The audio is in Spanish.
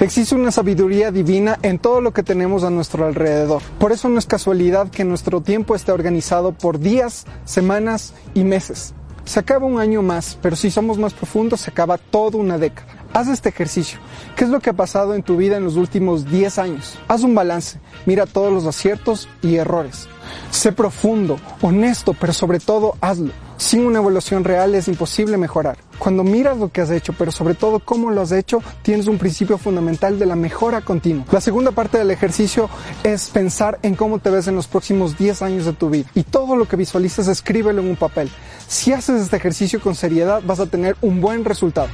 Existe una sabiduría divina en todo lo que tenemos a nuestro alrededor. Por eso no es casualidad que nuestro tiempo esté organizado por días, semanas y meses. Se acaba un año más, pero si somos más profundos, se acaba toda una década. Haz este ejercicio. ¿Qué es lo que ha pasado en tu vida en los últimos 10 años? Haz un balance. Mira todos los aciertos y errores. Sé profundo, honesto, pero sobre todo hazlo. Sin una evaluación real es imposible mejorar. Cuando miras lo que has hecho, pero sobre todo cómo lo has hecho, tienes un principio fundamental de la mejora continua. La segunda parte del ejercicio es pensar en cómo te ves en los próximos 10 años de tu vida. Y todo lo que visualices, escríbelo en un papel. Si haces este ejercicio con seriedad, vas a tener un buen resultado.